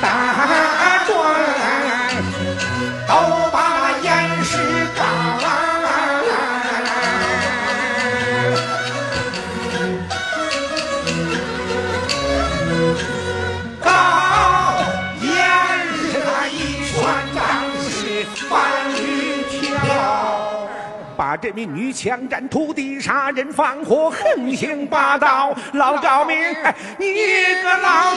大转，都把严世刚。高严是他一拳当时翻云跳。把这名女枪战土地杀人放火横行霸道，老高明，你个老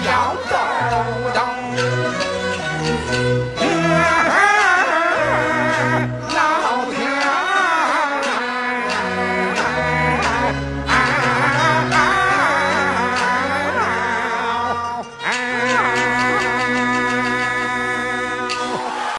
鸡娃我要逗逗。